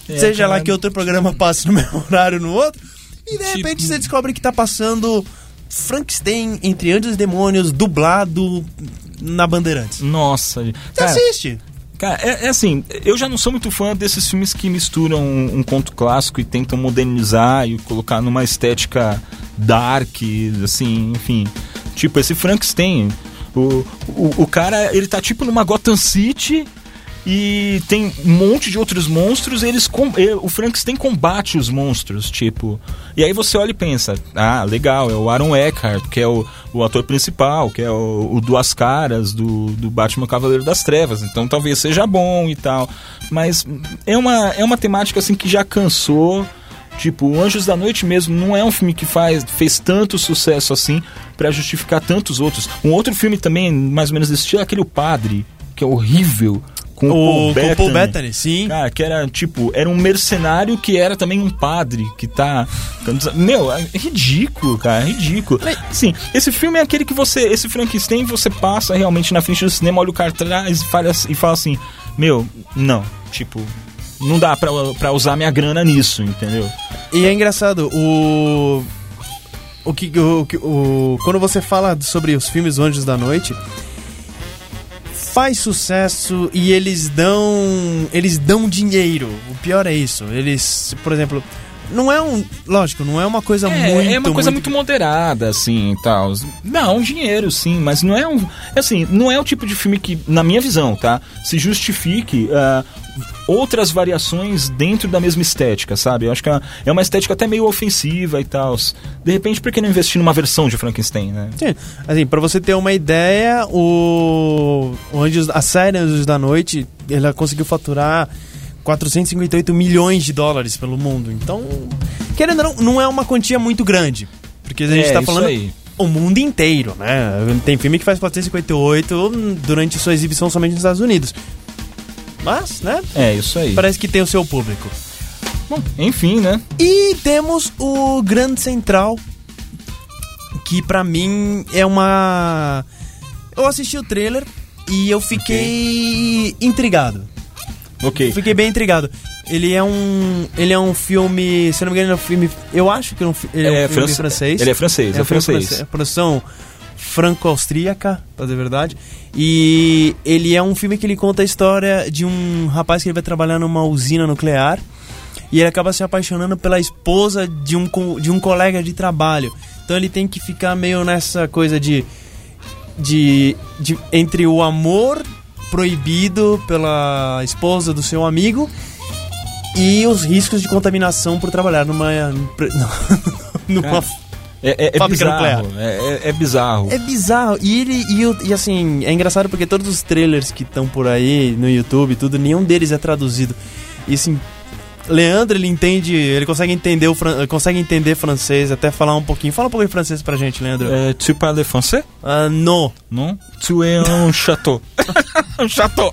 É, seja lá cara, que outro programa passe no mesmo horário no outro. E de Tipo- repente você descobre que tá passando Frankenstein entre Anjos e Demônios, dublado na Bandeirantes. Nossa, Você cara, assiste? Cara, é, é assim, eu já não sou muito fã desses filmes que misturam um, um conto clássico e tentam modernizar e colocar numa estética dark, assim, enfim. Tipo, esse Frankenstein, o, o, o cara, ele tá tipo numa Gotham City e tem um monte de outros monstros eles com, o Frankenstein combate os monstros, tipo. E aí você olha e pensa, ah, legal, é o Aaron Eckhart, que é o, o ator principal, que é o, o Duas Caras do, do Batman Cavaleiro das Trevas, então talvez seja bom e tal. Mas é uma, é uma temática assim que já cansou. Tipo, Anjos da Noite mesmo não é um filme que faz, fez tanto sucesso assim pra justificar tantos outros. Um outro filme também, mais ou menos desse estilo, é aquele O Padre, que é horrível. Com o, Paul O, com o Paul Bettany. Sim. Cara, que era tipo, era um mercenário que era também um padre que tá. Meu, é ridículo, cara, é ridículo. Sim, esse filme é aquele que você. Esse Frankenstein você passa realmente na frente do cinema, olha o cartaz e fala, e fala assim: Meu, não, tipo, não dá pra, pra usar minha grana nisso, entendeu? E é engraçado, o. O que, o, que- o, quando você fala sobre os filmes Anjos da Noite, faz sucesso e eles dão eles dão dinheiro. O pior é isso. Eles, por exemplo, não é um, lógico, não é uma coisa É, muito é uma coisa muito, moderada, assim, e tal. Não, dinheiro, sim, mas não é um... Assim, não é o tipo de filme que, na minha visão, tá? Se justifique ah, outras variações dentro da mesma estética, sabe? Eu acho que é é uma estética até meio ofensiva e tal. De repente, por que não investir numa versão de Frankenstein, né? Sim, assim, pra você ter uma ideia, o, o Anjos, a série Anjos da Noite, ela conseguiu faturar 458 milhões de dólares pelo mundo. Então, querendo ou não, não é uma quantia muito grande. Porque a gente É, tá falando aí. o mundo inteiro, né? Tem filme que faz 458 durante sua exibição somente nos Estados Unidos. Mas, né? É, isso aí. Parece que tem o seu público. Bom, enfim, né? E temos o Grande Central, que pra mim é uma. Eu assisti o trailer e eu fiquei intrigado. Ok. Fiquei bem intrigado. Ele é um. Ele é um filme. Se não me engano, é um filme. Eu acho que é um, ele é um É filme francês. ele é francês, é filme francês. Produção franco-austríaca, pra dizer a verdade. E ele é um filme que ele conta a história de um rapaz que ele vai trabalhar numa usina nuclear. E ele acaba se apaixonando pela esposa de um, de um colega de trabalho. Então ele tem que ficar meio nessa coisa de. de, de entre o amor proibido pela esposa do seu amigo e os riscos de contaminação por trabalhar numa. numa Cara, É, é, é Fábrica bizarro. É, é- é bizarro. é bizarro. E ele. E, e assim, é engraçado porque todos os trailers que estão por aí no YouTube tudo, nenhum deles é traduzido. E assim. Leandro, ele entende. Ele consegue entender o fran- consegue entender francês, até falar um pouquinho. Fala um pouco de francês pra gente, Leandro. É, tu parles français? Ah, não. Non? Tu es un château. un château.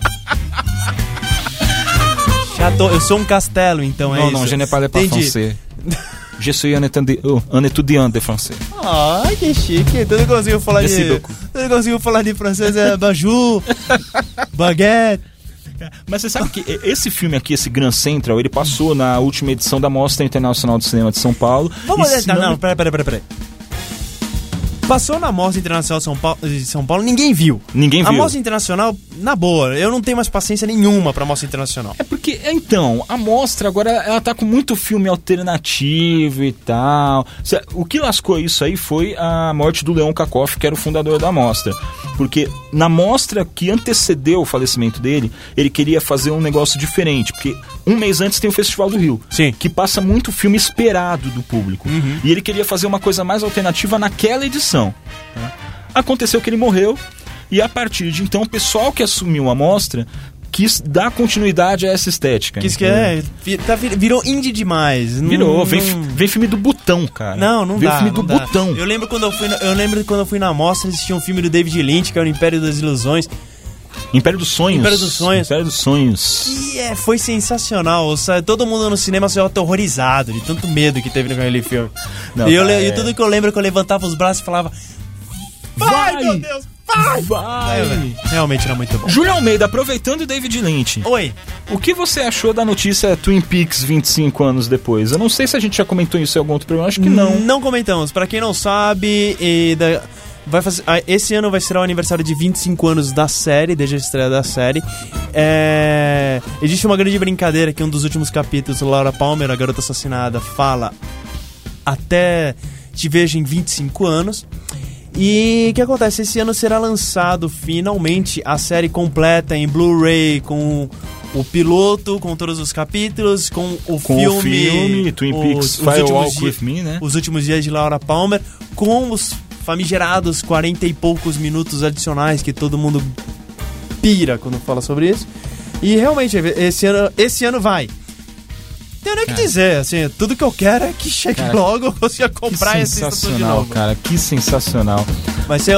Chateau, eu sou um castelo, então é non, isso. non, je ne parle pas Entendi. français. Je suis un, oh, étudiant de français. Ai, que chique. Tu não conseguiu falar Merci de. beaucoup. Tu não conseguiu falar de francês, é baju, baguette. Mas você sabe que esse filme aqui, esse Grand Central, ele passou na última edição da Mostra Internacional de Cinema de São Paulo. Vamos E olhar. Não, não, peraí, peraí, peraí. Passou na Mostra Internacional de São Paulo, de São Paulo ninguém viu. Ninguém A viu. Mostra Internacional, na boa, eu não tenho mais paciência nenhuma pra Mostra Internacional. É porque, então, a mostra agora ela tá com muito filme alternativo e tal. O que lascou isso aí foi a morte do Leon Kakoff, que era o fundador da mostra. Porque na mostra que antecedeu o falecimento dele, ele queria fazer um negócio diferente. Porque um mês antes tem o Festival do Rio, Sim. que passa muito filme esperado do público. E ele queria fazer uma coisa mais alternativa naquela edição. Né? Aconteceu que ele morreu, e a partir de então, o pessoal que assumiu a mostra quis dar continuidade a essa estética. Que isso que é. tá vir- virou indie demais. Não- Virou, vem, não- vem filme do Butão, cara. Não, não vem dá. filme não do dá. Butão. Eu lembro quando eu fui, na, eu lembro quando eu fui na mostra, existia um filme do David Lynch, que era o Império das Ilusões, Império dos Sonhos. Império dos Sonhos. Império dos Sonhos. e é, foi sensacional. sabe? Todo mundo no cinema saiu aterrorizado de tanto medo que teve naquele filme. Não, e, eu, le- e é. tudo que eu lembro é que eu levantava os braços e falava: Vai, meu Deus, vai! Vai! É, realmente era muito bom. Júlio Almeida, aproveitando o David Lynch, Oi, o que você achou da notícia Twin Peaks 25 anos depois? Eu não sei se a gente já comentou isso em algum outro programa, acho que não. Não comentamos. Pra quem não sabe, e da- vai fazer, ah, esse ano vai ser o aniversário de 25 anos da série, desde a estreia da série. É, existe uma grande brincadeira que um dos últimos capítulos, Laura Palmer, a garota assassinada, fala até te vejo em 25 anos. E o que acontece? Esse ano será lançado finalmente a série completa em Blu-ray com o piloto, com todos os capítulos, com o Com filme, o filme, Twin Peaks Fire últimos Walk di- With Me, né? Os últimos dias de Laura Palmer, com os famigerados 40 e poucos minutos adicionais que todo mundo pira quando fala sobre isso. E realmente, esse ano, esse ano vai. Tem nem o que dizer, assim, tudo que eu quero é que chegue Cara, logo eu consiga comprar esse tudo de novo. cara. Que sensacional. Vai ser,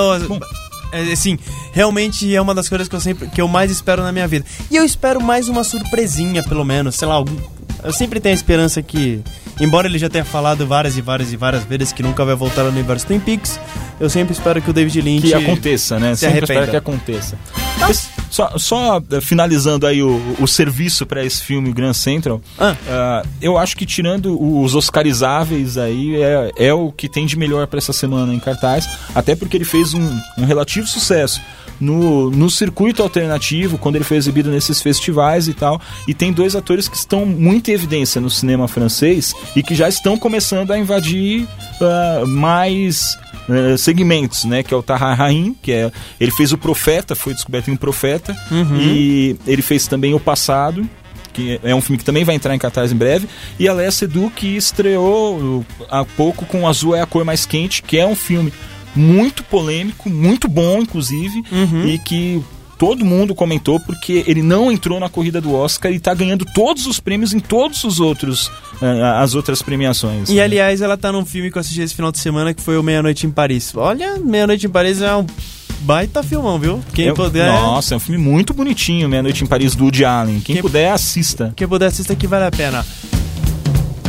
é, assim, realmente é uma das coisas que eu sempre que eu mais espero na minha vida. E eu espero mais uma surpresinha, pelo menos, sei lá, algum, eu sempre tenho a esperança que embora ele já tenha falado várias e várias e várias vezes que nunca vai voltar ao universo Twin Peaks, eu sempre espero que o David Lynch Que aconteça, né? se Sempre arrependa. espero que aconteça. Esse- só, só eh, finalizando aí o, o serviço para esse filme Grand Central, Ah. ah, eu acho que tirando os Oscarizáveis aí, é, é o que tem de melhor para essa semana em cartaz, até porque ele fez um, um relativo sucesso no, no circuito alternativo, quando ele foi exibido nesses festivais e tal. E tem dois atores que estão muito em evidência no cinema francês e que já estão começando a invadir ah, mais eh, segmentos, né? Que é o Tahar Rahim, que é ele fez o Profeta, foi descoberto em um Profeta, e ele fez também o Passado. Que é um filme que também vai entrar em cartaz em breve. E a Léa Seydoux, que estreou uh, há pouco com Azul é a Cor Mais Quente, que é um filme muito polêmico, muito bom, inclusive, e que todo mundo comentou porque ele não entrou na corrida do Oscar e tá ganhando todos os prêmios em todos os outros eh, as outras premiações. E aliás, ela tá num filme que eu assisti esse final de semana que foi o Meia Noite em Paris. Olha, Meia Noite em Paris é um baita filmão, viu? Quem É- puder. Nossa, é um filme muito bonitinho, Meia Noite em Paris, do Woody Allen. Quem, Quem- puder, assista. Quem puder assista que vale a pena.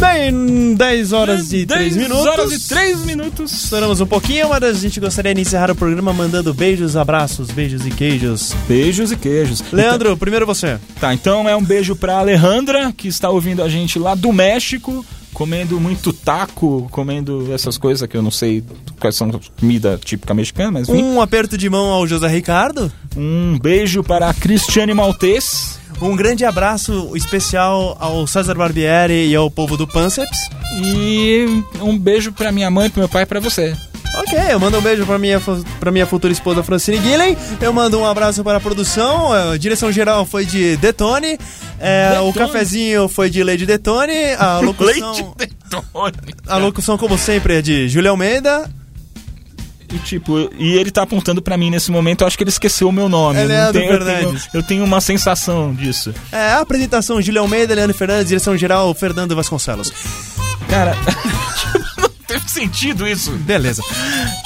Bem, 10 horas e 3 10 minutos. horas e 3 minutos. Estouramos um pouquinho, mas a gente gostaria de encerrar o programa mandando beijos, abraços, beijos e queijos. Beijos e queijos. Leandro, primeiro você. Então, tá, então é um beijo pra Alejandra, que está ouvindo a gente lá do México, comendo muito taco, comendo essas coisas que eu não sei quais são comida típica mexicana, mas enfim. Um aperto de mão ao José Ricardo. Um beijo para a Cristiane Maltês. Um grande abraço especial ao César Barbieri e ao povo do Panceps. E um beijo pra minha mãe, pro meu pai e pra você. Ok, eu mando um beijo pra minha, pra minha futura esposa Francine Guilhem. Eu mando um abraço para a produção. A direção geral foi de Detone. É, O Detone. cafezinho foi de Lady Detone. A locução, a locução como sempre, é de Júlia Almeida. E tipo, e ele tá apontando pra mim nesse momento, eu acho que ele esqueceu o meu nome. É Eu Leandro tenho- eu, tenho, Fernandes. eu tenho uma sensação disso. É, a apresentação Júlia Almeida, Leandro Fernandes, direção geral Fernando Vasconcelos. Cara, não teve sentido isso. Beleza.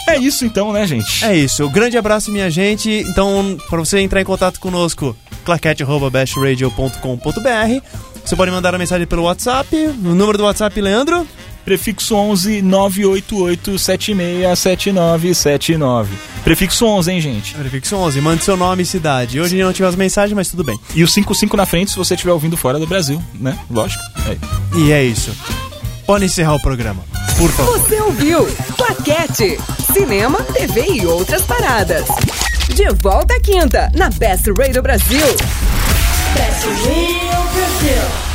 É isso então, né, gente? É isso. Um grande abraço, minha gente. Então, para você entrar em contato conosco, claquete.bashradio.com.br. Você pode mandar a mensagem pelo WhatsApp. O número do WhatsApp, Leandro? Prefixo 11 988 767979. Prefixo 11, hein, gente? Prefixo 11. Mande seu nome e cidade. Hoje não tivemos mensagem, mas tudo bem. E o 55 na frente se você estiver ouvindo fora do Brasil, né? Lógico. É. E é isso. Pode encerrar o programa. Por favor. Você ouviu Claquete, cinema, TV e outras paradas. De volta à quinta, na Best Radio Brasil. Best Radio